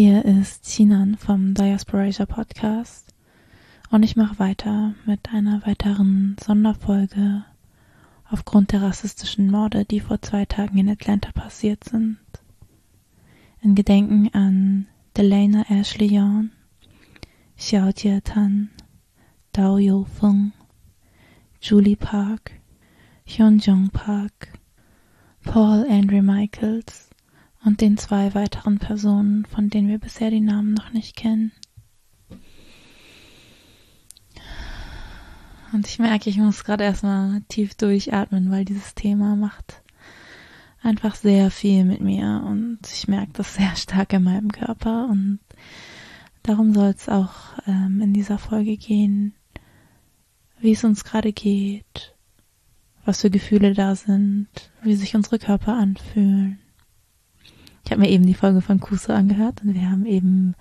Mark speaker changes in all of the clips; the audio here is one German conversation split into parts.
Speaker 1: Hier ist Sinan vom Diasporasia Podcast und ich mache weiter mit einer weiteren Sonderfolge aufgrund der rassistischen Morde, die vor zwei Tagen in Atlanta passiert sind. In Gedenken an Delana Ashley Young, Xiao Jie Tan, Dao Youfeng, Julie Park, Hyun Jung Park, Paul Andrew Michaels, und den zwei weiteren Personen, von denen wir bisher die Namen noch nicht kennen. Und ich merke, ich muss gerade erstmal tief durchatmen, weil dieses Thema macht einfach sehr viel mit mir und ich merke das sehr stark in meinem Körper und darum soll es auch ähm, in dieser Folge gehen, wie es uns gerade geht, was für Gefühle da sind, wie sich unsere Körper anfühlen ich habe mir eben die Folge von Kuso angehört und wir haben eben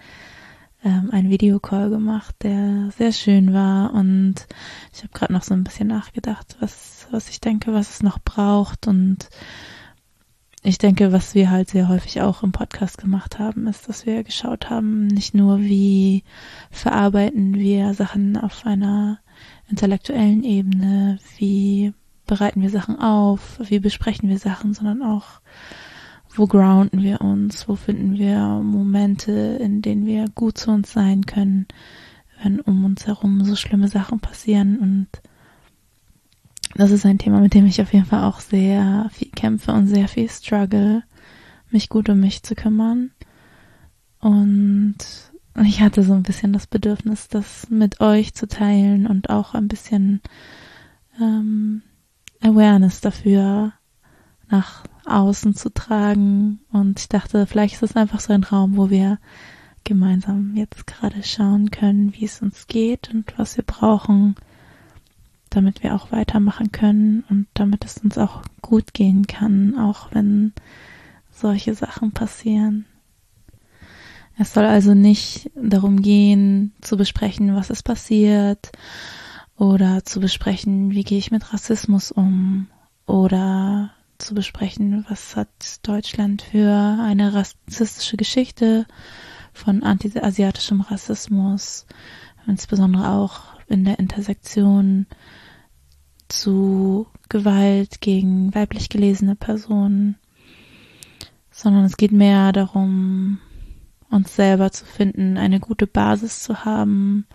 Speaker 1: ähm, einen Videocall gemacht, der sehr schön war und ich habe gerade noch so ein bisschen nachgedacht, was, was ich denke, was es noch braucht und ich denke, was wir halt sehr häufig auch im Podcast gemacht haben, ist, dass wir geschaut haben, nicht nur wie verarbeiten wir Sachen auf einer intellektuellen Ebene, wie bereiten wir Sachen auf, wie besprechen wir Sachen, sondern auch wo grounden wir uns, wo finden wir Momente, in denen wir gut zu uns sein können, wenn um uns herum so schlimme Sachen passieren und das ist ein Thema, mit dem ich auf jeden Fall auch sehr viel kämpfe und sehr viel struggle, mich gut um mich zu kümmern. Und ich hatte so ein bisschen das Bedürfnis, das mit euch zu teilen und auch ein bisschen ähm, Awareness dafür nach außen zu tragen. Und ich dachte, vielleicht ist es einfach so ein Raum, wo wir gemeinsam jetzt gerade schauen können, wie es uns geht und was wir brauchen, damit wir auch weitermachen können und damit es uns auch gut gehen kann, auch wenn solche Sachen passieren. Es soll also nicht darum gehen, zu besprechen, was ist passiert oder zu besprechen, wie gehe ich mit Rassismus um oder zu besprechen, was hat Deutschland für eine rassistische Geschichte von antiasiatischem Rassismus, insbesondere auch in der Intersektion zu Gewalt gegen weiblich gelesene Personen, sondern es geht mehr darum, uns selber zu finden, eine gute Basis zu haben,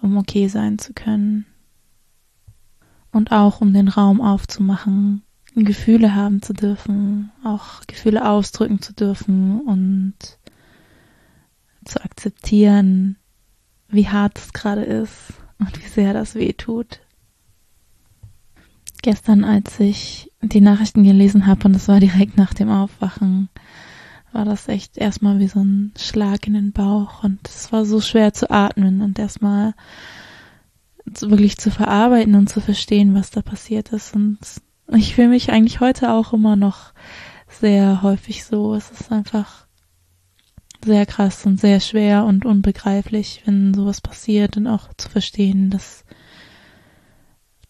Speaker 1: um okay sein zu können. Und auch um den Raum aufzumachen, Gefühle haben zu dürfen, auch Gefühle ausdrücken zu dürfen und zu akzeptieren, wie hart es gerade ist und wie sehr das weh tut. Gestern, als ich die Nachrichten gelesen habe, und es war direkt nach dem Aufwachen, war das echt erstmal wie so ein Schlag in den Bauch und es war so schwer zu atmen und erstmal wirklich zu verarbeiten und zu verstehen, was da passiert ist und ich fühle mich eigentlich heute auch immer noch sehr häufig so. Es ist einfach sehr krass und sehr schwer und unbegreiflich, wenn sowas passiert und auch zu verstehen, dass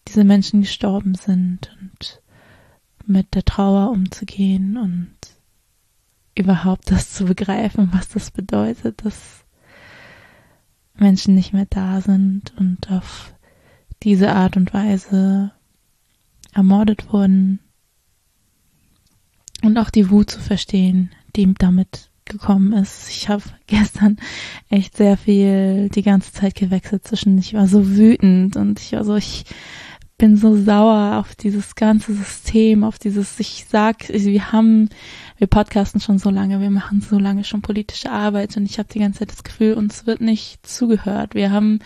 Speaker 1: diese Menschen gestorben sind und mit der Trauer umzugehen und überhaupt das zu begreifen, was das bedeutet, dass Menschen nicht mehr da sind und auf diese Art und Weise ermordet wurden. Und auch die Wut zu verstehen, die damit gekommen ist. Ich habe gestern echt sehr viel die ganze Zeit gewechselt zwischen, ich war so wütend und ich war so, ich bin so sauer auf dieses ganze System, auf dieses, ich sag, wir haben wir podcasten schon so lange, wir machen so lange schon politische Arbeit und ich habe die ganze Zeit das Gefühl, uns wird nicht zugehört. Wir haben,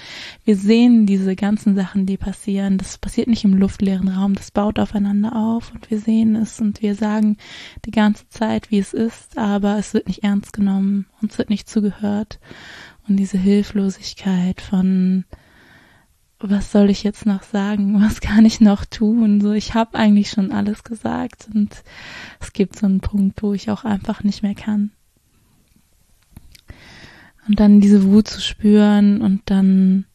Speaker 1: wir sehen diese ganzen Sachen, die passieren. Das passiert nicht im luftleeren Raum, das baut aufeinander auf und wir sehen es und wir sagen die ganze Zeit, wie es ist, aber es wird nicht ernst genommen, uns wird nicht zugehört. Und diese Hilflosigkeit von was soll ich jetzt noch sagen? Was kann ich noch tun? So, ich habe eigentlich schon alles gesagt und es gibt so einen Punkt, wo ich auch einfach nicht mehr kann. Und dann diese Wut zu spüren und dann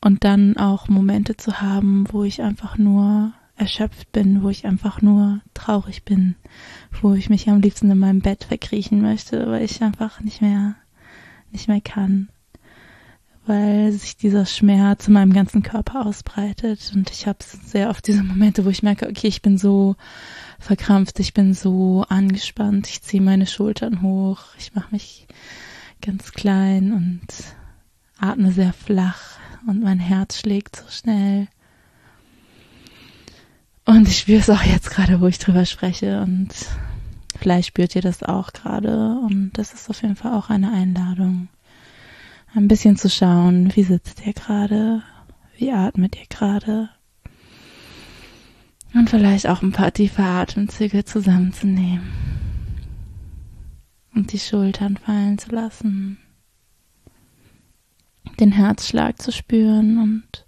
Speaker 1: und dann auch Momente zu haben, wo ich einfach nur erschöpft bin, wo ich einfach nur traurig bin, wo ich mich am liebsten in meinem Bett verkriechen möchte, weil ich einfach nicht mehr, nicht mehr kann, weil sich dieser Schmerz in meinem ganzen Körper ausbreitet. Und ich habe sehr oft diese Momente, wo ich merke, okay, ich bin so verkrampft, ich bin so angespannt, ich ziehe meine Schultern hoch, ich mache mich ganz klein und atme sehr flach und mein Herz schlägt so schnell. Und ich spüre es auch jetzt gerade, wo ich drüber spreche und vielleicht spürt ihr das auch gerade. Und das ist auf jeden Fall auch eine Einladung, ein bisschen zu schauen, wie sitzt ihr gerade, wie atmet ihr gerade. Und vielleicht auch ein paar tiefe Atemzüge zusammenzunehmen und die Schultern fallen zu lassen, den Herzschlag zu spüren und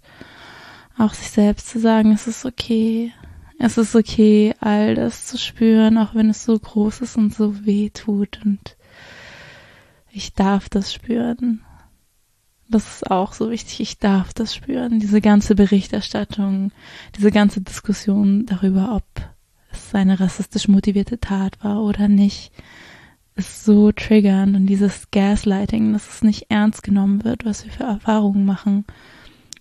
Speaker 1: auch sich selbst zu sagen, es ist okay, es ist okay, all das zu spüren, auch wenn es so groß ist und so weh tut. Und ich darf das spüren. Das ist auch so wichtig. Ich darf das spüren. Diese ganze Berichterstattung, diese ganze Diskussion darüber, ob es eine rassistisch motivierte Tat war oder nicht, ist so triggernd und dieses Gaslighting, dass es nicht ernst genommen wird, was wir für Erfahrungen machen,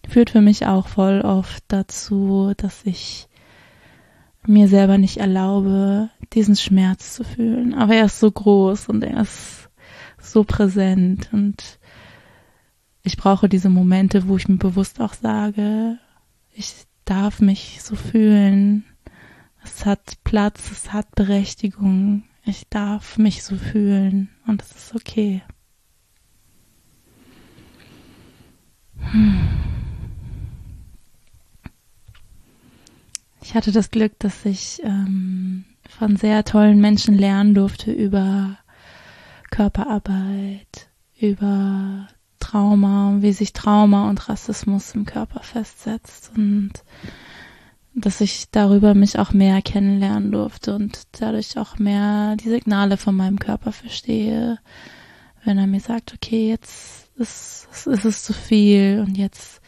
Speaker 1: führt für mich auch voll oft dazu, dass ich mir selber nicht erlaube, diesen Schmerz zu fühlen. Aber er ist so groß und er ist so präsent und ich brauche diese Momente, wo ich mir bewusst auch sage, ich darf mich so fühlen. Es hat Platz, es hat Berechtigung. Ich darf mich so fühlen und es ist okay. Ich hatte das Glück, dass ich ähm, von sehr tollen Menschen lernen durfte über Körperarbeit, über Trauma, wie sich Trauma und Rassismus im Körper festsetzt und dass ich darüber mich auch mehr kennenlernen durfte und dadurch auch mehr die Signale von meinem Körper verstehe, wenn er mir sagt, okay, jetzt ist, ist es zu viel und jetzt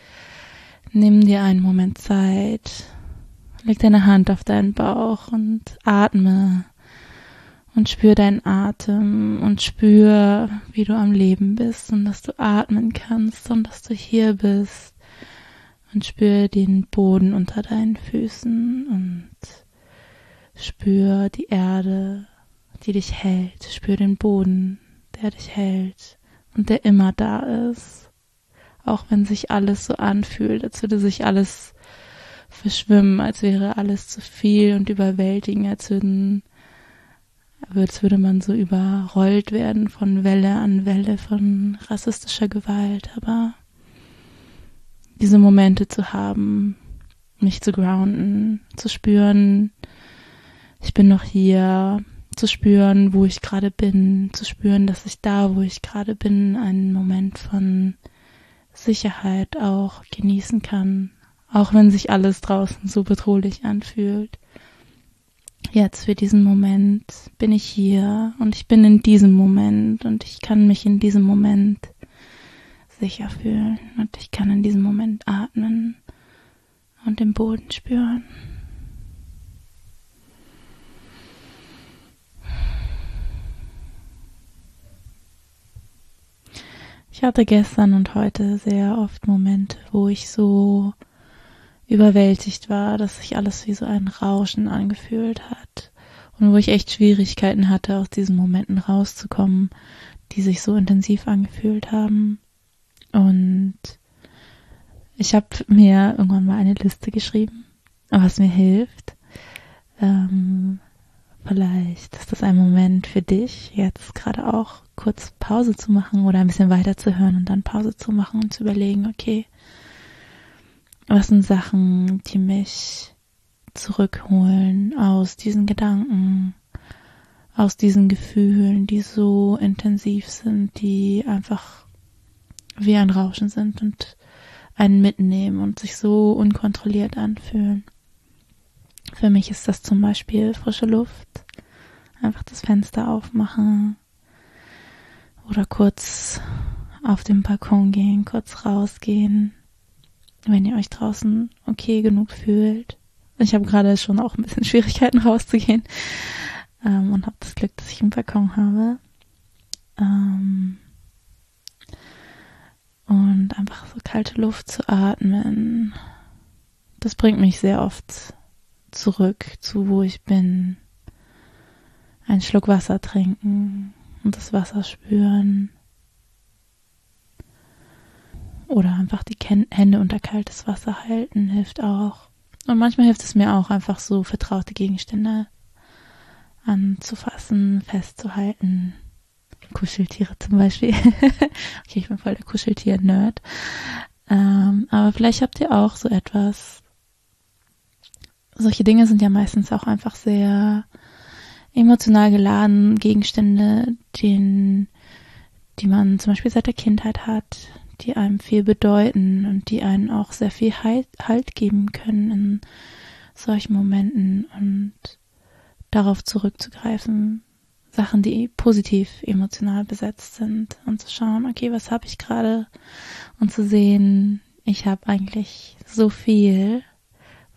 Speaker 1: nimm dir einen Moment Zeit, leg deine Hand auf deinen Bauch und atme und spür deinen Atem und spür, wie du am Leben bist und dass du atmen kannst und dass du hier bist. Und spür den Boden unter deinen Füßen und spür die Erde, die dich hält, spür den Boden, der dich hält und der immer da ist, auch wenn sich alles so anfühlt, als würde sich alles verschwimmen, als wäre alles zu viel und überwältigend, als würden als würde man so überrollt werden von Welle an Welle von rassistischer Gewalt, aber diese Momente zu haben, mich zu grounden, zu spüren, ich bin noch hier, zu spüren, wo ich gerade bin, zu spüren, dass ich da, wo ich gerade bin, einen Moment von Sicherheit auch genießen kann, auch wenn sich alles draußen so bedrohlich anfühlt jetzt für diesen Moment bin ich hier und ich bin in diesem Moment und ich kann mich in diesem Moment sicher fühlen und ich kann in diesem Moment atmen und den Boden spüren. Ich hatte gestern und heute sehr oft Momente, wo ich so überwältigt war, dass sich alles wie so ein Rauschen angefühlt hat und wo ich echt Schwierigkeiten hatte, aus diesen Momenten rauszukommen, die sich so intensiv angefühlt haben. Und ich habe mir irgendwann mal eine Liste geschrieben, was mir hilft. Ähm, vielleicht ist das ein Moment für dich, jetzt gerade auch kurz Pause zu machen oder ein bisschen weiterzuhören und dann Pause zu machen und zu überlegen, okay, was sind Sachen, die mich zurückholen aus diesen Gedanken, aus diesen Gefühlen, die so intensiv sind, die einfach wie ein Rauschen sind und einen mitnehmen und sich so unkontrolliert anfühlen. Für mich ist das zum Beispiel frische Luft, einfach das Fenster aufmachen oder kurz auf den Balkon gehen, kurz rausgehen, wenn ihr euch draußen okay genug fühlt, Ich habe gerade schon auch ein bisschen Schwierigkeiten rauszugehen ähm, und habe das Glück, dass ich einen Balkon habe. Ähm, und einfach so kalte Luft zu atmen, das bringt mich sehr oft zurück zu wo ich bin. Einen Schluck Wasser trinken und das Wasser spüren. Oder einfach die Hände unter kaltes Wasser halten hilft auch. Und manchmal hilft es mir auch einfach so vertraute Gegenstände anzufassen, festzuhalten. Kuscheltiere zum Beispiel. okay, ich bin voll der Kuscheltier-Nerd. Ähm, aber vielleicht habt ihr auch so etwas. Solche Dinge sind ja meistens auch einfach sehr emotional geladen, Gegenstände, den, die man zum Beispiel seit der Kindheit hat, die einem viel bedeuten und die einen auch sehr viel Halt, halt geben können in solchen Momenten und darauf zurückzugreifen, Sachen, die positiv emotional besetzt sind und zu schauen, okay, was habe ich gerade und zu sehen, ich habe eigentlich so viel,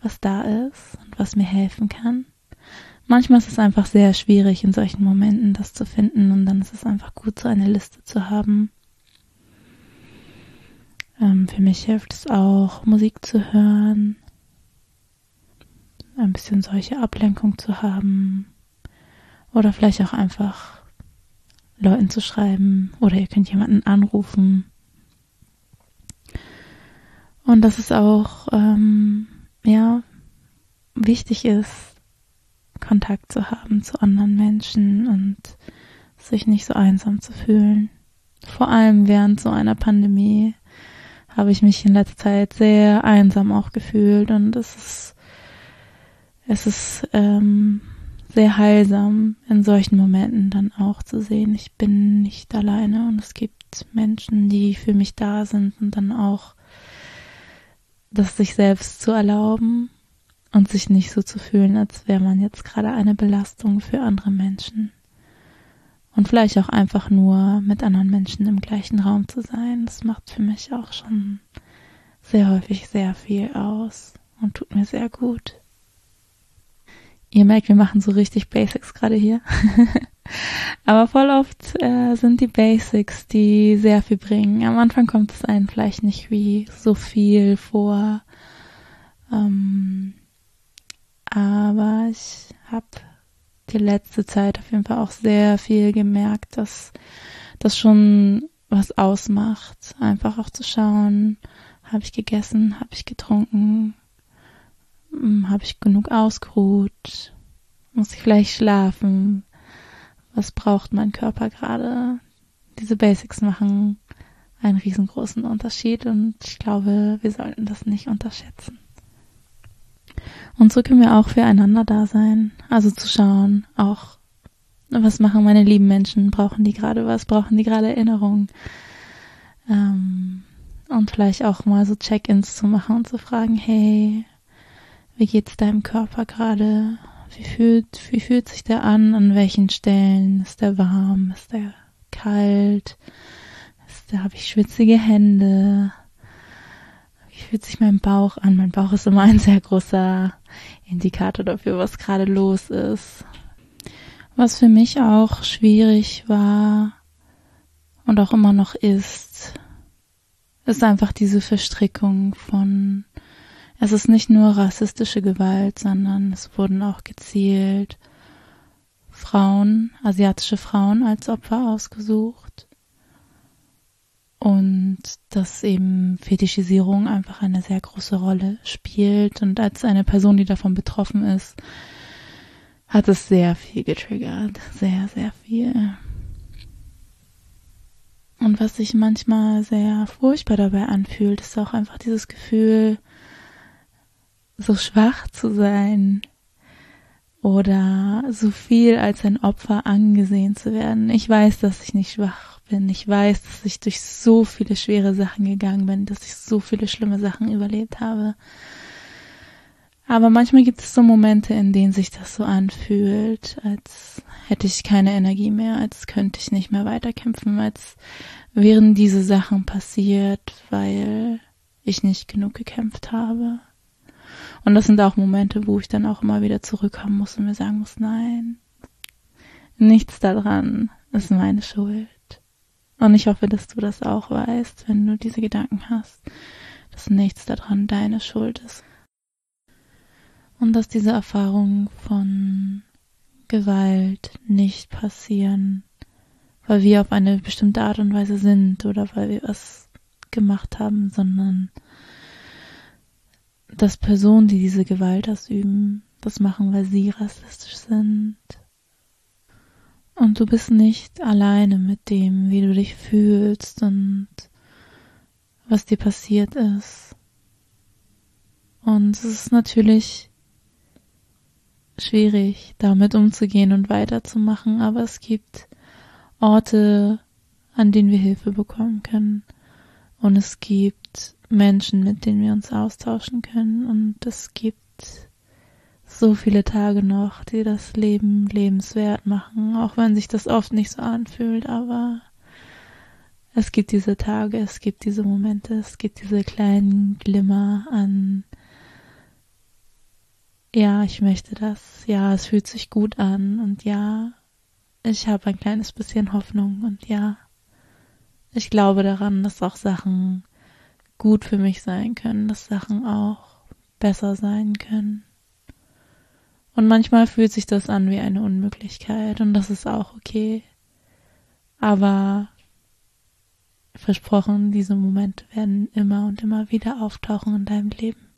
Speaker 1: was da ist und was mir helfen kann. Manchmal ist es einfach sehr schwierig in solchen Momenten das zu finden und dann ist es einfach gut, so eine Liste zu haben. Ähm, für mich hilft es auch, Musik zu hören, ein bisschen solche Ablenkung zu haben, oder vielleicht auch einfach Leuten zu schreiben oder ihr könnt jemanden anrufen. Und dass es auch, ähm, ja, wichtig ist, Kontakt zu haben zu anderen Menschen und sich nicht so einsam zu fühlen. Vor allem während so einer Pandemie habe ich mich in letzter Zeit sehr einsam auch gefühlt und es ist, es ist, ähm, sehr heilsam in solchen Momenten dann auch zu sehen, ich bin nicht alleine und es gibt Menschen, die für mich da sind und dann auch das sich selbst zu erlauben und sich nicht so zu fühlen, als wäre man jetzt gerade eine Belastung für andere Menschen. Und vielleicht auch einfach nur mit anderen Menschen im gleichen Raum zu sein, das macht für mich auch schon sehr häufig sehr viel aus und tut mir sehr gut. Ihr merkt, wir machen so richtig Basics gerade hier. Aber voll oft äh, sind die Basics, die sehr viel bringen. Am Anfang kommt es einem vielleicht nicht wie so viel vor. Ähm, aber ich habe die letzte Zeit auf jeden Fall auch sehr viel gemerkt, dass das schon was ausmacht. Einfach auch zu schauen, habe ich gegessen, habe ich getrunken, hm, Habe ich genug ausgeruht? Muss ich vielleicht schlafen? Was braucht mein Körper gerade? Diese Basics machen einen riesengroßen Unterschied und ich glaube, wir sollten das nicht unterschätzen. Und so können wir auch füreinander da sein. Also zu schauen, auch, was machen meine lieben Menschen? Brauchen die gerade was? Brauchen die gerade Erinnerung? Ähm, und vielleicht auch mal so Check-ins zu machen und zu fragen, hey, wie geht's deinem Körper gerade? Wie fühlt, wie fühlt sich der an? An welchen Stellen? Ist der warm? Ist der kalt? Der, habe ich schwitzige Hände? Wie fühlt sich mein Bauch an? Mein Bauch ist immer ein sehr großer Indikator dafür, was gerade los ist. Was für mich auch schwierig war und auch immer noch ist, ist einfach diese Verstrickung von es ist nicht nur rassistische Gewalt, sondern es wurden auch gezielt Frauen, asiatische Frauen als Opfer ausgesucht. Und dass eben Fetischisierung einfach eine sehr große Rolle spielt. Und als eine Person, die davon betroffen ist, hat es sehr viel getriggert. Sehr, sehr viel. Und was sich manchmal sehr furchtbar dabei anfühlt, ist auch einfach dieses Gefühl, so schwach zu sein oder so viel als ein Opfer angesehen zu werden. Ich weiß, dass ich nicht schwach bin. Ich weiß, dass ich durch so viele schwere Sachen gegangen bin, dass ich so viele schlimme Sachen überlebt habe. Aber manchmal gibt es so Momente, in denen sich das so anfühlt, als hätte ich keine Energie mehr, als könnte ich nicht mehr weiterkämpfen, als wären diese Sachen passiert, weil ich nicht genug gekämpft habe. Und das sind auch Momente, wo ich dann auch immer wieder zurückkommen muss und mir sagen muss, nein, nichts daran ist meine Schuld. Und ich hoffe, dass du das auch weißt, wenn du diese Gedanken hast, dass nichts daran deine Schuld ist. Und dass diese Erfahrungen von Gewalt nicht passieren, weil wir auf eine bestimmte Art und Weise sind oder weil wir was gemacht haben, sondern dass Personen, die diese Gewalt ausüben, das machen, weil sie rassistisch sind. Und du bist nicht alleine mit dem, wie du dich fühlst und was dir passiert ist. Und es ist natürlich schwierig, damit umzugehen und weiterzumachen, aber es gibt Orte, an denen wir Hilfe bekommen können. Und es gibt Menschen, mit denen wir uns austauschen können. Und es gibt so viele Tage noch, die das Leben lebenswert machen, auch wenn sich das oft nicht so anfühlt, aber es gibt diese Tage, es gibt diese Momente, es gibt diese kleinen Glimmer an ja, ich möchte das, ja, es fühlt sich gut an und ja, ich habe ein kleines bisschen Hoffnung und ja, ich glaube daran, dass auch Sachen gut für mich sein können, dass Sachen auch besser sein können. Und manchmal fühlt sich das an wie eine Unmöglichkeit und das ist auch okay. Aber versprochen, diese Momente werden immer und immer wieder auftauchen in deinem Leben.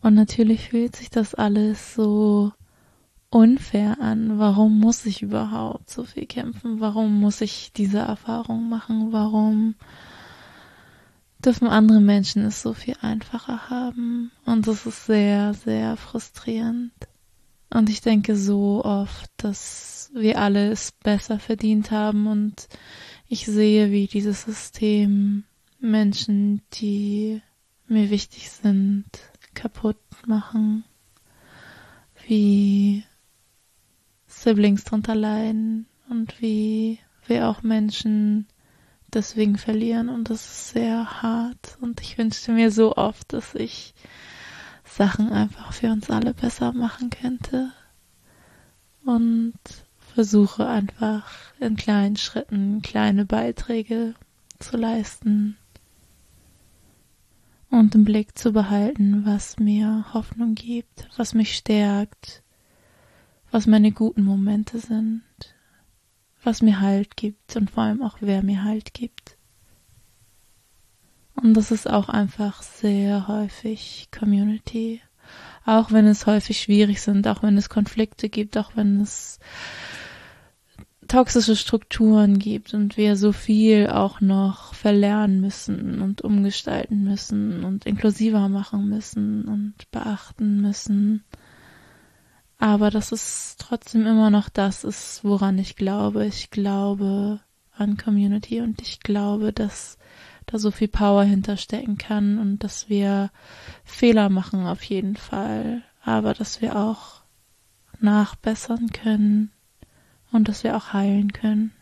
Speaker 1: Und natürlich fühlt sich das alles so unfair an. Warum muss ich überhaupt so viel kämpfen? Warum muss ich diese Erfahrung machen? Warum dürfen andere Menschen es so viel einfacher haben? Und das ist sehr, sehr frustrierend. Und ich denke so oft, dass wir alle es besser verdient haben. Und ich sehe, wie dieses System Menschen, die mir wichtig sind, kaputt machen, wie Siblings drunter leiden und wie wir auch Menschen deswegen verlieren. Und das ist sehr hart. Und ich wünschte mir so oft, dass ich Sachen einfach für uns alle besser machen könnte und versuche einfach in kleinen Schritten kleine Beiträge zu leisten und im Blick zu behalten, was mir Hoffnung gibt, was mich stärkt, was meine guten Momente sind, was mir Halt gibt und vor allem auch wer mir Halt gibt. Und das ist auch einfach sehr häufig Community. Auch wenn es häufig schwierig sind, auch wenn es Konflikte gibt, auch wenn es toxische Strukturen gibt und wir so viel auch noch verlernen müssen und umgestalten müssen und inklusiver machen müssen und beachten müssen. Aber dass es trotzdem immer noch das ist, woran ich glaube. Ich glaube an Community und ich glaube, dass da so viel Power hinterstecken kann und dass wir Fehler machen auf jeden Fall, aber dass wir auch nachbessern können und dass wir auch heilen können.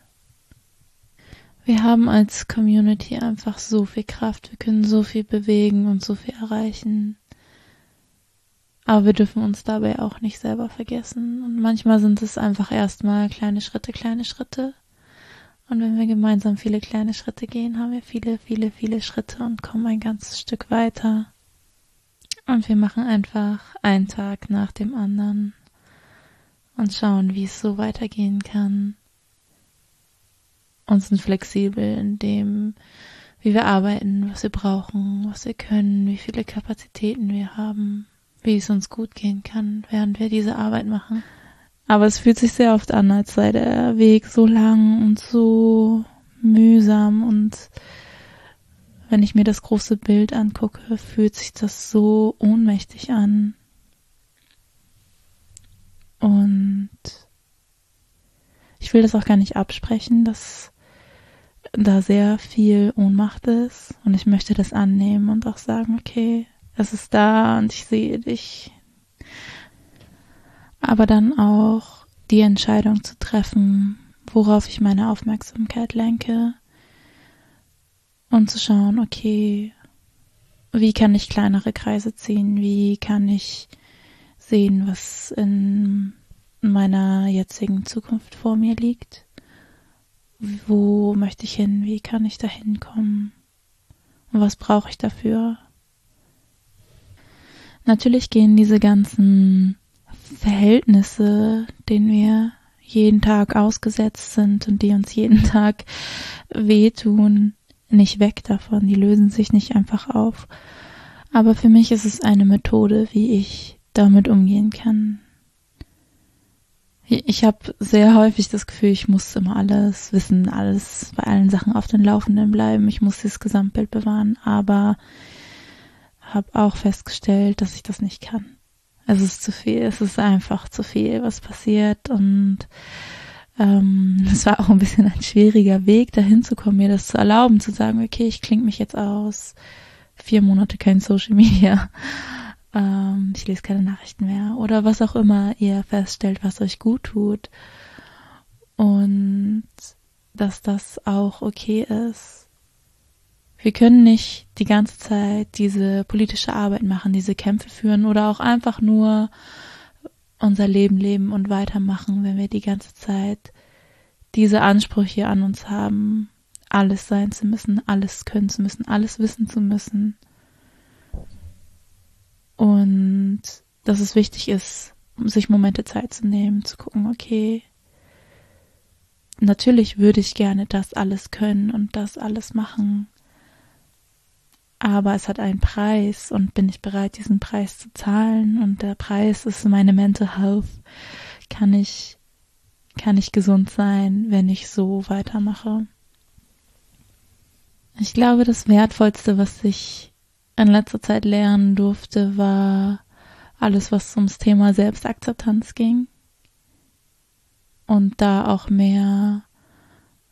Speaker 1: Wir haben als Community einfach so viel Kraft, wir können so viel bewegen und so viel erreichen. Aber wir dürfen uns dabei auch nicht selber vergessen. Und manchmal sind es einfach erstmal kleine Schritte, kleine Schritte. Und wenn wir gemeinsam viele kleine Schritte gehen, haben wir viele, viele, viele Schritte und kommen ein ganzes Stück weiter. Und wir machen einfach einen Tag nach dem anderen und schauen, wie es so weitergehen kann. Und sind flexibel in dem, wie wir arbeiten, was wir brauchen, was wir können, wie viele Kapazitäten wir haben, wie es uns gut gehen kann, während wir diese Arbeit machen. Aber es fühlt sich sehr oft an, als sei der Weg so lang und so mühsam und wenn ich mir das große Bild angucke, fühlt sich das so ohnmächtig an. Und ich will das auch gar nicht absprechen, dass da sehr viel Ohnmacht ist. Und ich möchte das annehmen und auch sagen, okay, es ist da und ich sehe dich. Aber dann auch die Entscheidung zu treffen, worauf ich meine Aufmerksamkeit lenke und zu schauen, okay, wie kann ich kleinere Kreise ziehen? Wie kann ich sehen, was in meiner jetzigen Zukunft vor mir liegt? Wo möchte ich hin? Wie kann ich da hinkommen? Und was brauche ich dafür? Natürlich gehen diese ganzen Verhältnisse, denen wir jeden Tag ausgesetzt sind und die uns jeden Tag wehtun, nicht weg davon. Die lösen sich nicht einfach auf. Aber für mich ist es eine Methode, wie ich damit umgehen kann. Ich habe sehr häufig das Gefühl, ich muss immer alles wissen, alles bei allen Sachen auf den Laufenden bleiben. Ich muss das Gesamtbild bewahren, aber habe auch festgestellt, dass ich das nicht kann. Es ist zu viel, es ist einfach zu viel, was passiert und ähm, es war auch ein bisschen ein schwieriger Weg, dahin zu kommen, mir das zu erlauben, zu sagen, okay, ich klinge mich jetzt aus, vier Monate kein Social Media, ähm, ich lese keine Nachrichten mehr. Oder was auch immer ihr feststellt, was euch gut tut. Und dass das auch okay ist. Wir können nicht die ganze Zeit diese politische Arbeit machen, diese Kämpfe führen oder auch einfach nur unser Leben leben und weitermachen, wenn wir die ganze Zeit diese Ansprüche an uns haben, alles sein zu müssen, alles können zu müssen, alles wissen zu müssen. Und dass es wichtig ist, sich Momente Zeit zu nehmen, zu gucken, okay, natürlich würde ich gerne das alles können und das alles machen, aber es hat einen Preis und bin ich bereit, diesen Preis zu zahlen und der Preis ist meine Mental Health. Kann ich, kann ich gesund sein, wenn ich so weitermache? Ich glaube, das Wertvollste, was ich in letzter Zeit lernen durfte, war alles, was ums Thema Selbstakzeptanz ging. Und da auch mehr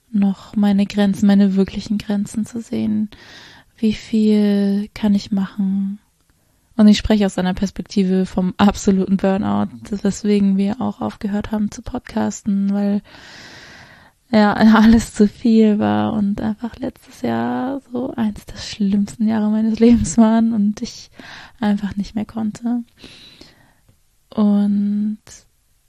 Speaker 1: noch meine Grenzen, meine wirklichen Grenzen zu sehen wie viel kann ich machen? Und ich spreche aus einer Perspektive vom absoluten Burnout, weswegen wir auch aufgehört haben zu podcasten, weil ja alles zu viel war und einfach letztes Jahr so eins der schlimmsten Jahre meines Lebens waren und ich einfach nicht mehr konnte. Und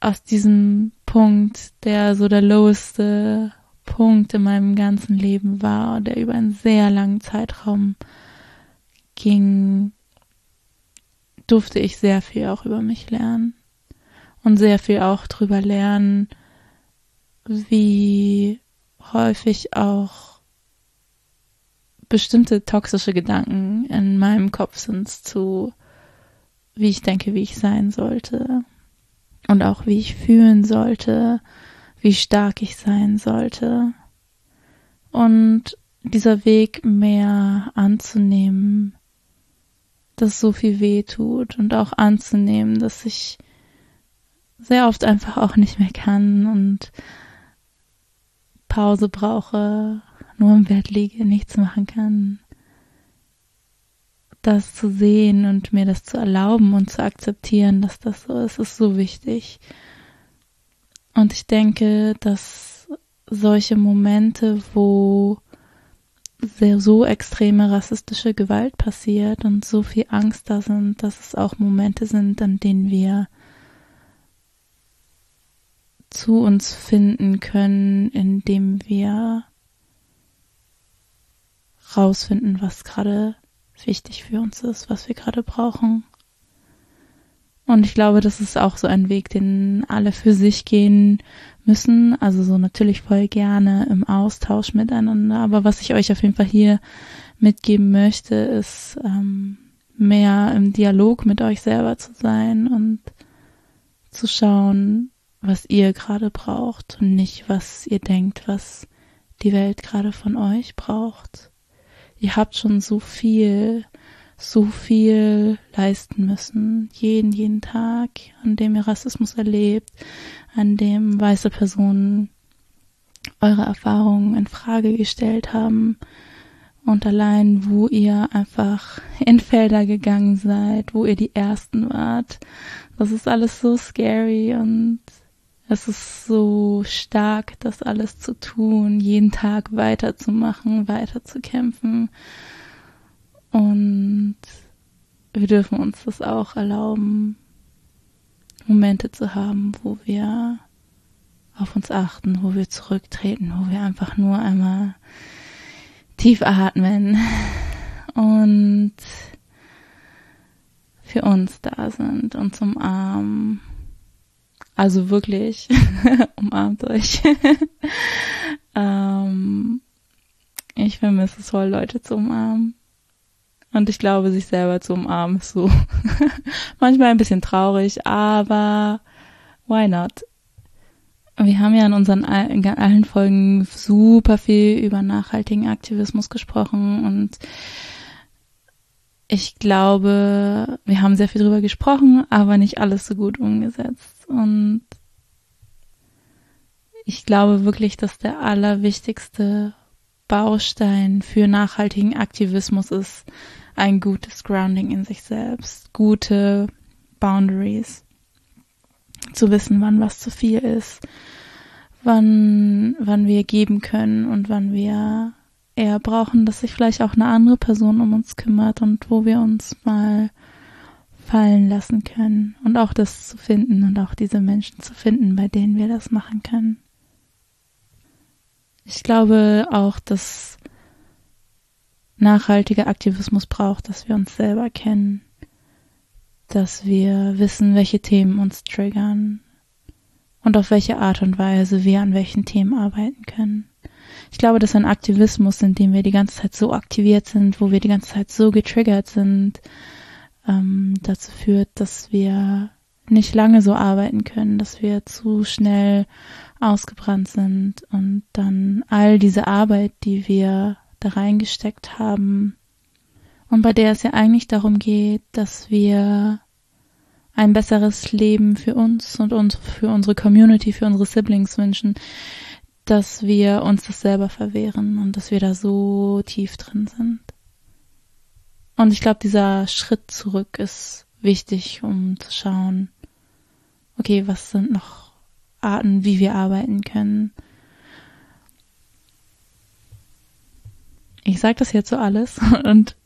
Speaker 1: aus diesem Punkt, der so der loweste Punkt in meinem ganzen Leben war, der über einen sehr langen Zeitraum ging, durfte ich sehr viel auch über mich lernen und sehr viel auch darüber lernen, wie häufig auch bestimmte toxische Gedanken in meinem Kopf sind zu, wie ich denke, wie ich sein sollte und auch wie ich fühlen sollte wie stark ich sein sollte. Und dieser Weg mehr anzunehmen, dass so viel weh tut und auch anzunehmen, dass ich sehr oft einfach auch nicht mehr kann und Pause brauche, nur im Bett liege, nichts machen kann. Das zu sehen und mir das zu erlauben und zu akzeptieren, dass das so ist, ist so wichtig. Und ich denke, dass solche Momente, wo sehr so extreme rassistische Gewalt passiert und so viel Angst da sind, dass es auch Momente sind, an denen wir zu uns finden können, indem wir rausfinden, was gerade wichtig für uns ist, was wir gerade brauchen. Und ich glaube, das ist auch so ein Weg, den alle für sich gehen müssen. Also so natürlich voll gerne im Austausch miteinander. Aber was ich euch auf jeden Fall hier mitgeben möchte, ist ähm, mehr im Dialog mit euch selber zu sein und zu schauen, was ihr gerade braucht und nicht, was ihr denkt, was die Welt gerade von euch braucht. Ihr habt schon so viel so viel leisten müssen, jeden, jeden Tag, an dem ihr Rassismus erlebt, an dem weiße Personen eure Erfahrungen in Frage gestellt haben und allein, wo ihr einfach in Felder gegangen seid, wo ihr die Ersten wart. Das ist alles so scary und es ist so stark, das alles zu tun, jeden Tag weiterzumachen, weiterzukämpfen Und wir dürfen uns das auch erlauben, Momente zu haben, wo wir auf uns achten, wo wir zurücktreten, wo wir einfach nur einmal tief atmen und für uns da sind und zum Arm. Also wirklich, umarmt euch. ähm, ich vermisse es voll, Leute zu umarmen. Und ich glaube, sich selber zu umarmen ist so manchmal ein bisschen traurig, aber why not? Wir haben ja in unseren allen Folgen super viel über nachhaltigen Aktivismus gesprochen und ich glaube, wir haben sehr viel drüber gesprochen, aber nicht alles so gut umgesetzt. Und ich glaube wirklich, dass der allerwichtigste Baustein für nachhaltigen Aktivismus ist ein gutes Grounding in sich selbst, gute Boundaries, zu wissen, wann was zu viel ist, wann, wann wir geben können und wann wir eher brauchen, dass sich vielleicht auch eine andere Person um uns kümmert und wo wir uns mal fallen lassen können und auch das zu finden und auch diese Menschen zu finden, bei denen wir das machen können. Ich glaube auch, dass nachhaltiger Aktivismus braucht, dass wir uns selber kennen, dass wir wissen, welche Themen uns triggern und auf welche Art und Weise wir an welchen Themen arbeiten können. Ich glaube, dass ein Aktivismus, in dem wir die ganze Zeit so aktiviert sind, wo wir die ganze Zeit so getriggert sind, ähm, dazu führt, dass wir nicht lange so arbeiten können, dass wir zu schnell ausgebrannt sind und dann all diese Arbeit, die wir da reingesteckt haben und bei der es ja eigentlich darum geht, dass wir ein besseres Leben für uns und uns, für unsere Community, für unsere Siblings wünschen, dass wir uns das selber verwehren und dass wir da so tief drin sind. Und ich glaube, dieser Schritt zurück ist wichtig, um zu schauen, okay, was sind noch Arten, wie wir arbeiten können. Ich sage das jetzt so alles und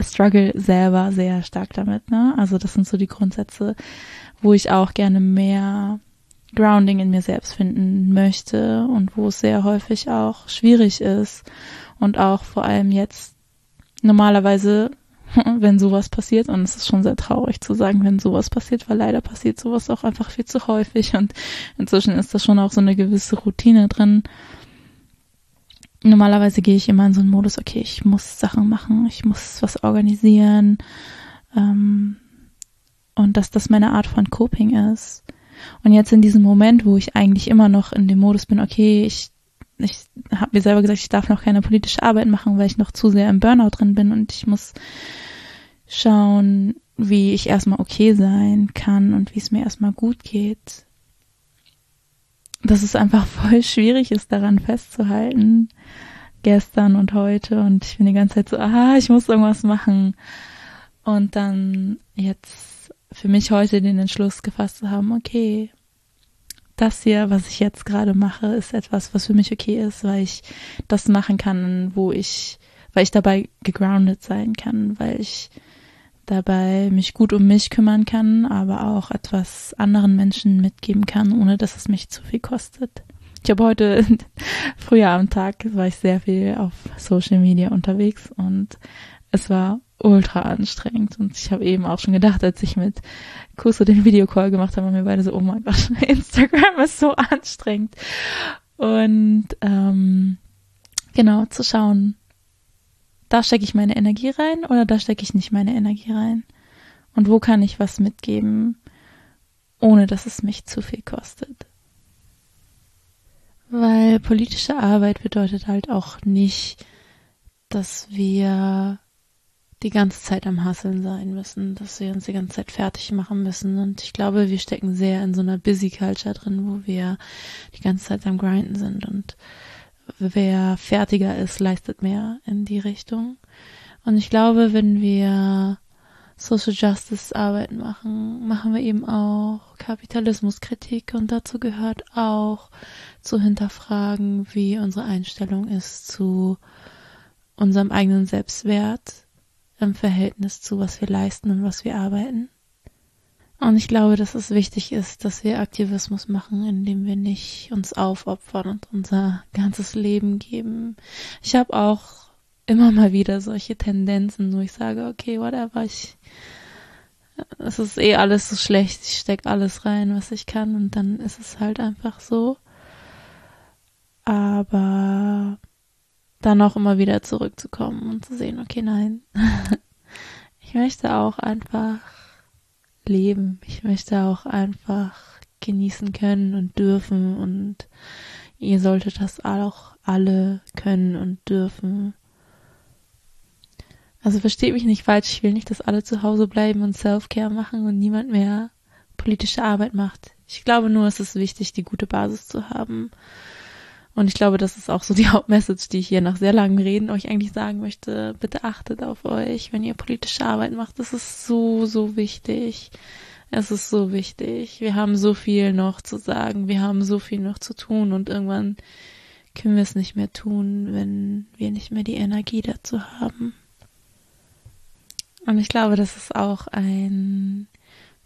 Speaker 1: struggle selber sehr stark damit. Ne? Also das sind so die Grundsätze, wo ich auch gerne mehr Grounding in mir selbst finden möchte und wo es sehr häufig auch schwierig ist und auch vor allem jetzt normalerweise, wenn sowas passiert, und es ist schon sehr traurig zu sagen, wenn sowas passiert, weil leider passiert sowas auch einfach viel zu häufig. Und inzwischen ist da schon auch so eine gewisse Routine drin. Normalerweise gehe ich immer in so einen Modus, okay, ich muss Sachen machen, ich muss was organisieren ähm, und dass das meine Art von Coping ist. Und jetzt in diesem Moment, wo ich eigentlich immer noch in dem Modus bin, okay, ich, ich habe mir selber gesagt, ich darf noch keine politische Arbeit machen, weil ich noch zu sehr im Burnout drin bin und ich muss schauen, wie ich erstmal okay sein kann und wie es mir erstmal gut geht. Dass es einfach voll schwierig ist, daran festzuhalten. Gestern und heute und ich bin die ganze Zeit so, aha, ich muss irgendwas machen. Und dann jetzt für mich heute den Entschluss gefasst zu haben, okay, das hier, was ich jetzt gerade mache, ist etwas, was für mich okay ist, weil ich das machen kann, wo ich, weil ich dabei gegroundet sein kann, weil ich dabei mich gut um mich kümmern kann, aber auch etwas anderen Menschen mitgeben kann, ohne dass es mich zu viel kostet. Ich habe heute früher am Tag war ich sehr viel auf Social Media unterwegs und es war ultra anstrengend. Und ich habe eben auch schon gedacht, als ich mit Kuso den Videocall gemacht habe, haben wir beide so, oh mein Gott, Instagram ist so anstrengend. Und ähm, genau, zu schauen, da stecke ich meine Energie rein oder da stecke ich nicht meine Energie rein. Und wo kann ich was mitgeben, ohne dass es mich zu viel kostet. Weil politische Arbeit bedeutet halt auch nicht, dass wir die ganze Zeit am Hasseln sein müssen, dass wir uns die ganze Zeit fertig machen müssen. Und ich glaube, wir stecken sehr in so einer Busy Culture drin, wo wir die ganze Zeit am Grinden sind. Und wer fertiger ist, leistet mehr in die Richtung. Und ich glaube, wenn wir Social Justice Arbeit machen, machen wir eben auch Kapitalismuskritik und dazu gehört auch zu hinterfragen, wie unsere Einstellung ist zu unserem eigenen Selbstwert, im Verhältnis zu, was wir leisten und was wir arbeiten. Und ich glaube, dass es wichtig ist, dass wir Aktivismus machen, indem wir nicht uns aufopfern und unser ganzes Leben geben. Ich habe auch immer mal wieder solche Tendenzen, wo ich sage, okay, whatever, ich es ist eh alles so schlecht, ich steck alles rein, was ich kann und dann ist es halt einfach so. Aber dann auch immer wieder zurückzukommen und zu sehen, okay, nein. ich möchte auch einfach leben. Ich möchte auch einfach genießen können und dürfen und ihr solltet das auch alle können und dürfen. Also versteht mich nicht falsch, ich will nicht, dass alle zu Hause bleiben und Self-Care machen und niemand mehr politische Arbeit macht. Ich glaube nur, es ist wichtig, die gute Basis zu haben. Und ich glaube, das ist auch so die Hauptmessage, die ich hier nach sehr langen Reden euch eigentlich sagen möchte. Bitte achtet auf euch, wenn ihr politische Arbeit macht. Das ist so, so wichtig. Es ist so wichtig. Wir haben so viel noch zu sagen. Wir haben so viel noch zu tun und irgendwann können wir es nicht mehr tun, wenn wir nicht mehr die Energie dazu haben. Und ich glaube, das ist auch ein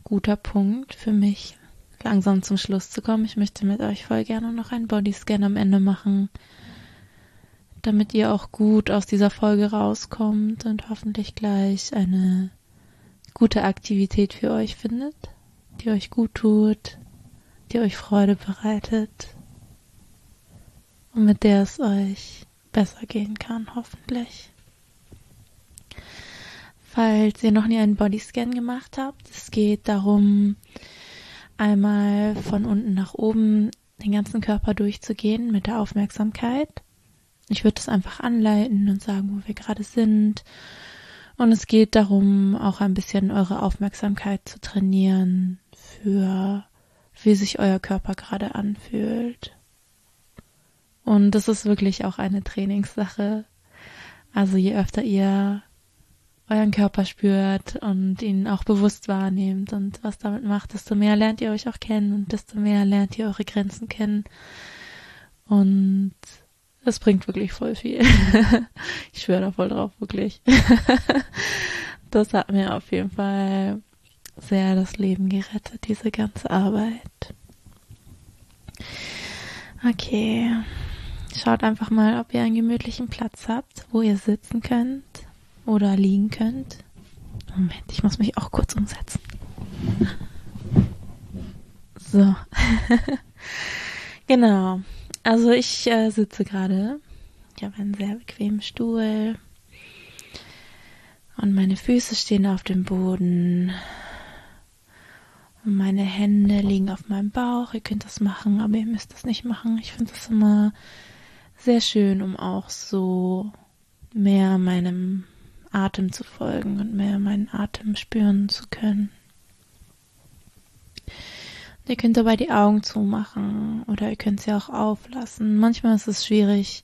Speaker 1: guter Punkt für mich, langsam zum Schluss zu kommen. Ich möchte mit euch voll gerne noch einen Bodyscan am Ende machen, damit ihr auch gut aus dieser Folge rauskommt und hoffentlich gleich eine gute Aktivität für euch findet, die euch gut tut, die euch Freude bereitet und mit der es euch besser gehen kann, hoffentlich. Falls ihr noch nie einen Bodyscan gemacht habt, es geht darum, einmal von unten nach oben den ganzen Körper durchzugehen mit der Aufmerksamkeit. Ich würde es einfach anleiten und sagen, wo wir gerade sind. Und es geht darum, auch ein bisschen eure Aufmerksamkeit zu trainieren für, wie sich euer Körper gerade anfühlt. Und das ist wirklich auch eine Trainingssache. Also je öfter ihr euren Körper spürt und ihn auch bewusst wahrnehmt und was damit macht, desto mehr lernt ihr euch auch kennen und desto mehr lernt ihr eure Grenzen kennen. Und es bringt wirklich voll viel. ich schwöre da voll drauf, wirklich. das hat mir auf jeden Fall sehr das Leben gerettet, diese ganze Arbeit. Okay. Schaut einfach mal, ob ihr einen gemütlichen Platz habt, wo ihr sitzen könnt oder liegen könnt. Moment, ich muss mich auch kurz umsetzen. So. genau. Also ich äh, sitze gerade. Ich habe einen sehr bequemen Stuhl. Und meine Füße stehen auf dem Boden. Und meine Hände liegen auf meinem Bauch. Ihr könnt das machen, aber ihr müsst das nicht machen. Ich finde das immer sehr schön, um auch so mehr meinem Atem zu folgen und mehr meinen Atem spüren zu können. Ihr könnt dabei die Augen zumachen oder ihr könnt sie auch auflassen. Manchmal ist es schwierig,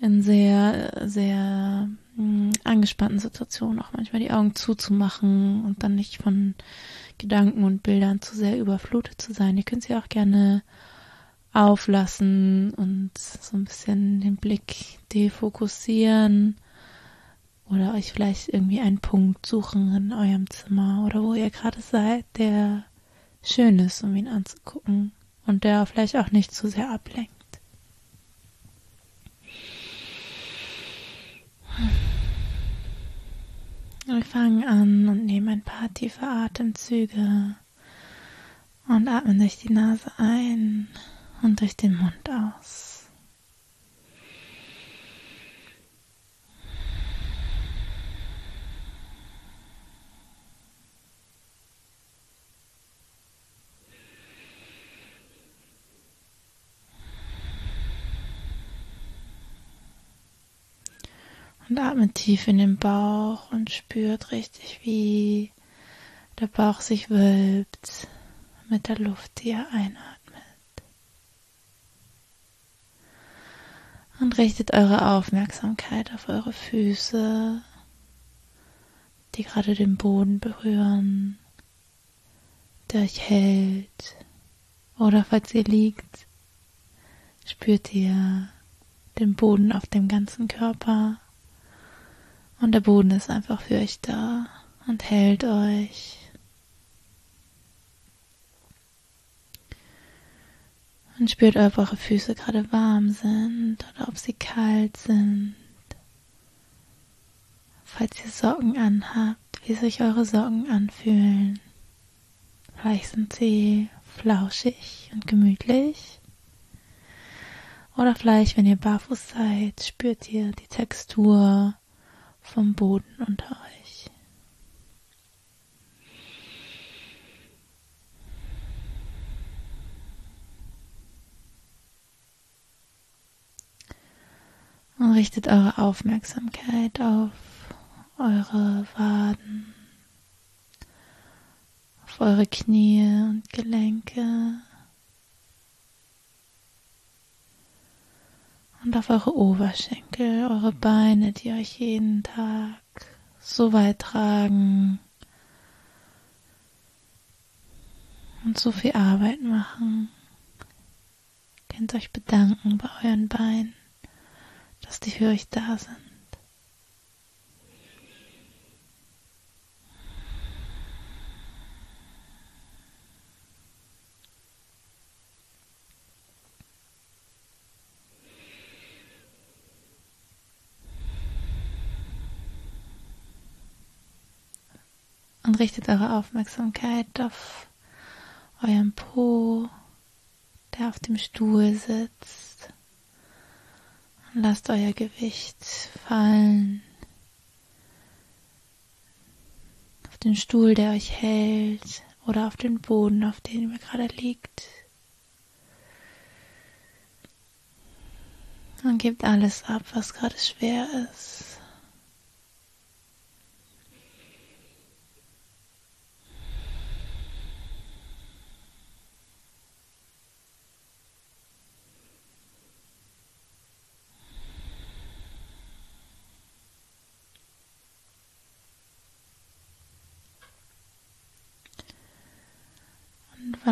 Speaker 1: in sehr, sehr hm, angespannten Situationen auch manchmal die Augen zuzumachen und dann nicht von Gedanken und Bildern zu sehr überflutet zu sein. Ihr könnt sie auch gerne auflassen und so ein bisschen den Blick defokussieren oder euch vielleicht irgendwie einen Punkt suchen in eurem Zimmer oder wo ihr gerade seid, der schön ist, um ihn anzugucken und der vielleicht auch nicht zu sehr ablenkt. Wir fangen an und nehmen ein paar tiefe Atemzüge und atmen durch die Nase ein und durch den Mund aus. Und atmet tief in den Bauch und spürt richtig, wie der Bauch sich wölbt mit der Luft, die er einatmet. Und richtet eure Aufmerksamkeit auf eure Füße, die gerade den Boden berühren, der euch hält. Oder falls ihr liegt, spürt ihr den Boden auf dem ganzen Körper Und der Boden ist einfach für euch da und hält euch. Und spürt, ob eure Füße gerade warm sind oder ob sie kalt sind. Falls ihr Socken anhabt, wie sich eure Socken anfühlen. Vielleicht sind sie flauschig und gemütlich. Oder vielleicht, wenn ihr barfuß seid, spürt ihr die Textur vom Boden unter euch. Und richtet eure Aufmerksamkeit auf eure Waden, auf eure Knie und Gelenke und auf eure Oberschenkel, eure Beine, die euch jeden Tag so weit tragen und so viel Arbeit machen. Könnt euch bedanken bei euren Beinen, dass die für euch da sind. Richtet eure Aufmerksamkeit auf euren Po, der auf dem Stuhl sitzt. Und lasst euer Gewicht fallen auf den Stuhl, der euch hält oder auf den Boden, auf dem ihr gerade liegt. Und gebt alles ab, was gerade schwer ist.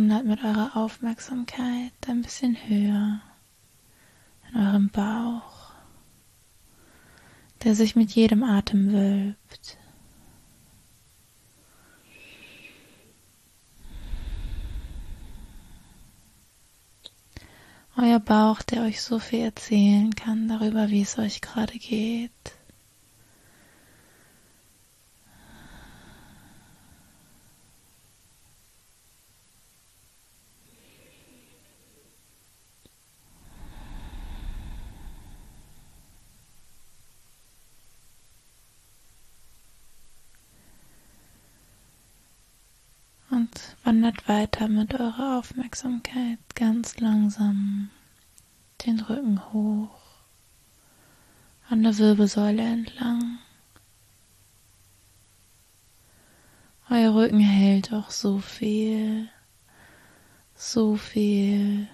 Speaker 1: Wandert mit eurer Aufmerksamkeit ein bisschen höher in eurem Bauch, der sich mit jedem Atem wölbt. Euer Bauch, der euch so viel erzählen kann darüber, wie es euch gerade geht. Wandert weiter mit eurer Aufmerksamkeit ganz langsam den Rücken hoch, an der Wirbelsäule entlang. Euer Rücken hält auch so viel, so viel,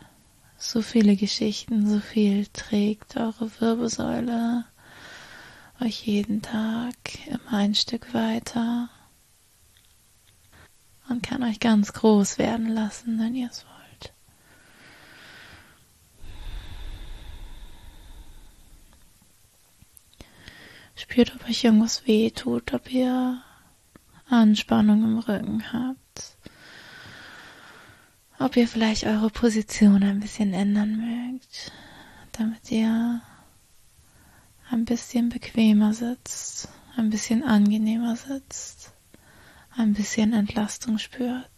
Speaker 1: so viele Geschichten, so viel trägt eure Wirbelsäule euch jeden Tag immer ein Stück weiter und kann euch ganz groß werden lassen, wenn ihr es wollt. Spürt, ob euch irgendwas weh tut, ob ihr Anspannung im Rücken habt, ob ihr vielleicht eure Position ein bisschen ändern mögt, damit ihr ein bisschen bequemer sitzt, ein bisschen angenehmer sitzt ein bisschen Entlastung spürt.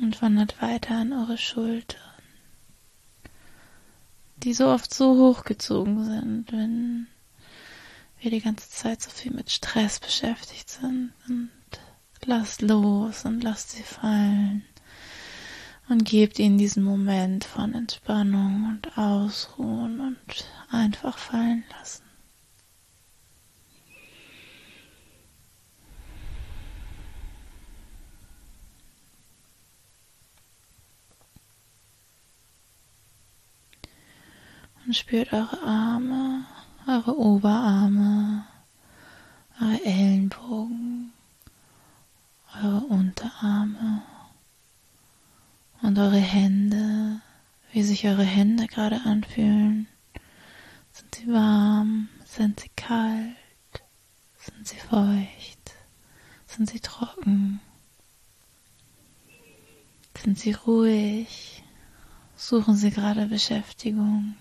Speaker 1: Und wandert weiter an eure Schultern, die so oft so hochgezogen sind, wenn wir die ganze Zeit so viel mit Stress beschäftigt sind. Und lasst los und lasst sie fallen und gebt ihnen diesen Moment von Entspannung und Ausruhen und einfach fallen lassen. Und spürt eure Arme, eure Oberarme, eure Ellenbogen, eure Unterarme und eure Hände, wie sich eure Hände gerade anfühlen. Sind sie warm? Sind sie kalt? Sind sie feucht? Sind sie trocken? Sind sie ruhig? Suchen sie gerade Beschäftigung?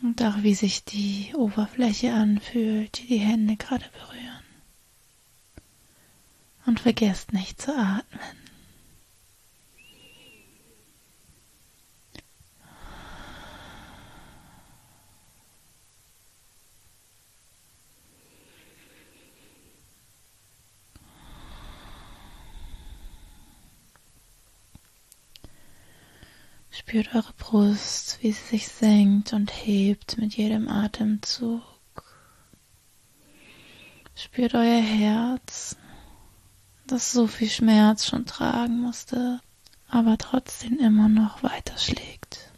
Speaker 1: Und auch wie sich die Oberfläche anfühlt, die die Hände gerade berühren. Und vergesst nicht zu atmen. Spürt eure Brust, wie sie sich senkt und hebt mit jedem Atemzug. Spürt euer Herz, das so viel Schmerz schon tragen musste, aber trotzdem immer noch weiter schlägt.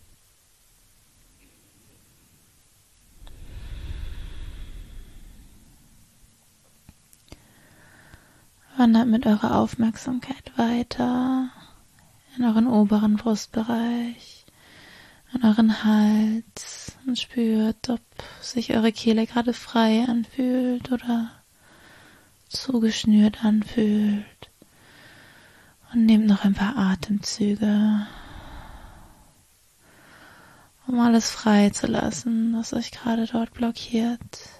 Speaker 1: Wandert mit eurer Aufmerksamkeit weiter in euren oberen Brustbereich, in euren Hals und spürt, ob sich eure Kehle gerade frei anfühlt oder zugeschnürt anfühlt. Und nehmt noch ein paar Atemzüge, um alles frei zu lassen, was euch gerade dort blockiert.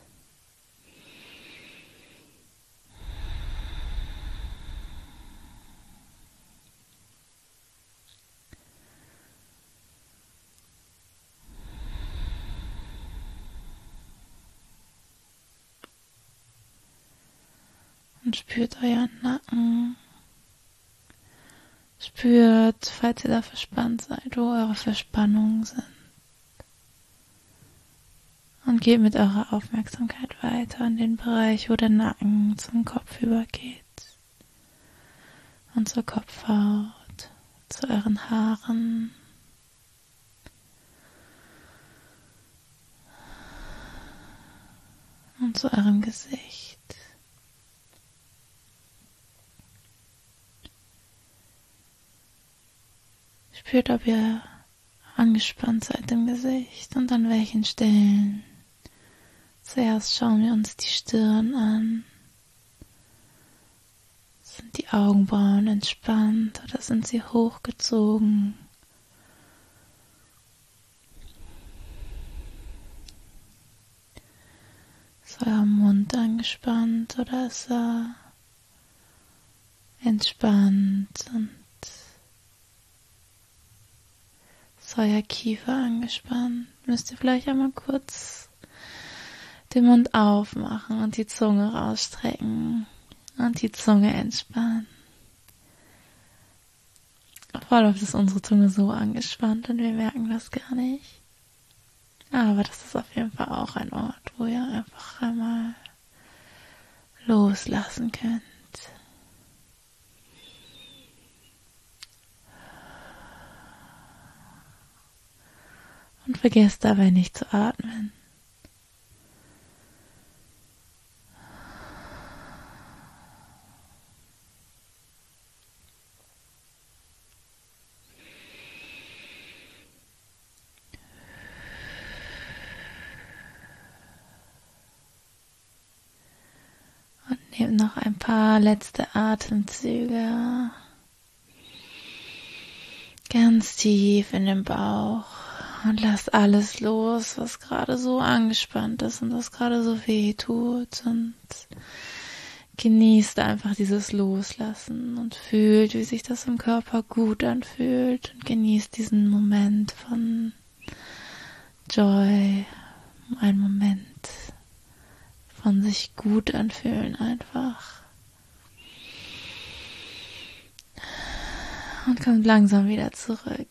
Speaker 1: Und spürt euren Nacken. Spürt, falls ihr da verspannt seid, wo eure Verspannungen sind. Und geht mit eurer Aufmerksamkeit weiter in den Bereich, wo der Nacken zum Kopf übergeht. Und zur Kopfhaut, zu euren Haaren. Und zu eurem Gesicht. Spürt, ob ihr angespannt seid im Gesicht und an welchen Stellen. Zuerst schauen wir uns die Stirn an. Sind die Augenbrauen entspannt oder sind sie hochgezogen? Ist euer Mund angespannt oder ist er entspannt und ist euer Kiefer angespannt. Müsst ihr vielleicht einmal kurz den Mund aufmachen und die Zunge rausstrecken und die Zunge entspannen. Voll oft ist unsere Zunge so angespannt und wir merken das gar nicht. Aber das ist auf jeden Fall auch ein Ort, wo ihr einfach einmal loslassen könnt. Und vergesst dabei nicht zu atmen. Und nehmt noch ein paar letzte Atemzüge ganz tief in den Bauch. Und lass alles los, was gerade so angespannt ist und was gerade so weh tut. Und genießt einfach dieses Loslassen und fühlt, wie sich das im Körper gut anfühlt. Und genießt diesen Moment von Joy, ein Moment von sich gut anfühlen einfach. Und kommt langsam wieder zurück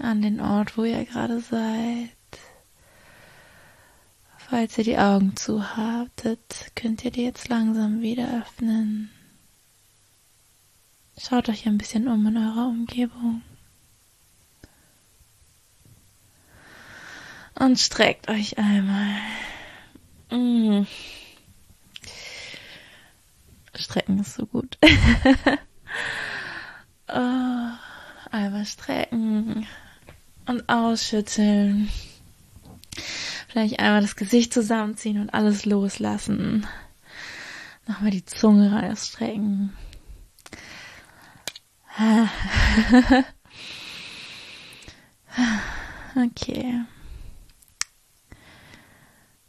Speaker 1: an den Ort, wo ihr gerade seid. Falls ihr die Augen zu habtet, könnt ihr die jetzt langsam wieder öffnen. Schaut euch ein bisschen um in eurer Umgebung. Und streckt euch einmal. Mm. Strecken ist so gut. Einmal strecken und ausschütteln. Vielleicht einmal das Gesicht zusammenziehen und alles loslassen. Nochmal die Zunge rausstrecken. Okay.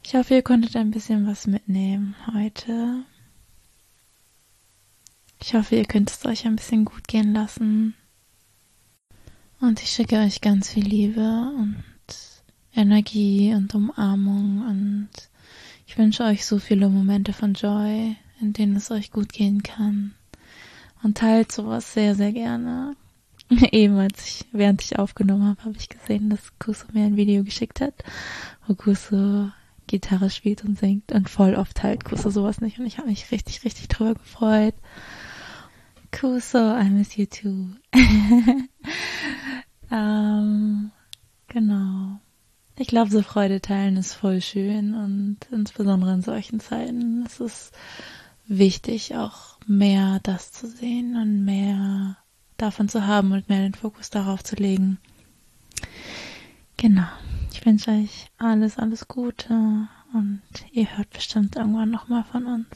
Speaker 1: Ich hoffe, ihr konntet ein bisschen was mitnehmen heute. Ich hoffe, ihr könnt es euch ein bisschen gut gehen lassen. Und ich schicke euch ganz viel Liebe und Energie und Umarmung und ich wünsche euch so viele Momente von Joy, in denen es euch gut gehen kann. Und teilt sowas sehr, sehr gerne. Eben als ich, während ich aufgenommen habe, habe ich gesehen, dass Kuso mir ein Video geschickt hat, wo Kuso Gitarre spielt und singt und voll oft teilt Kuso sowas nicht und ich habe mich richtig, richtig drüber gefreut. Kuso, I miss you too. ähm, genau. Ich glaube, so Freude teilen ist voll schön und insbesondere in solchen Zeiten ist es wichtig, auch mehr das zu sehen und mehr davon zu haben und mehr den Fokus darauf zu legen. Genau. Ich wünsche euch alles, alles Gute und ihr hört bestimmt irgendwann nochmal von uns.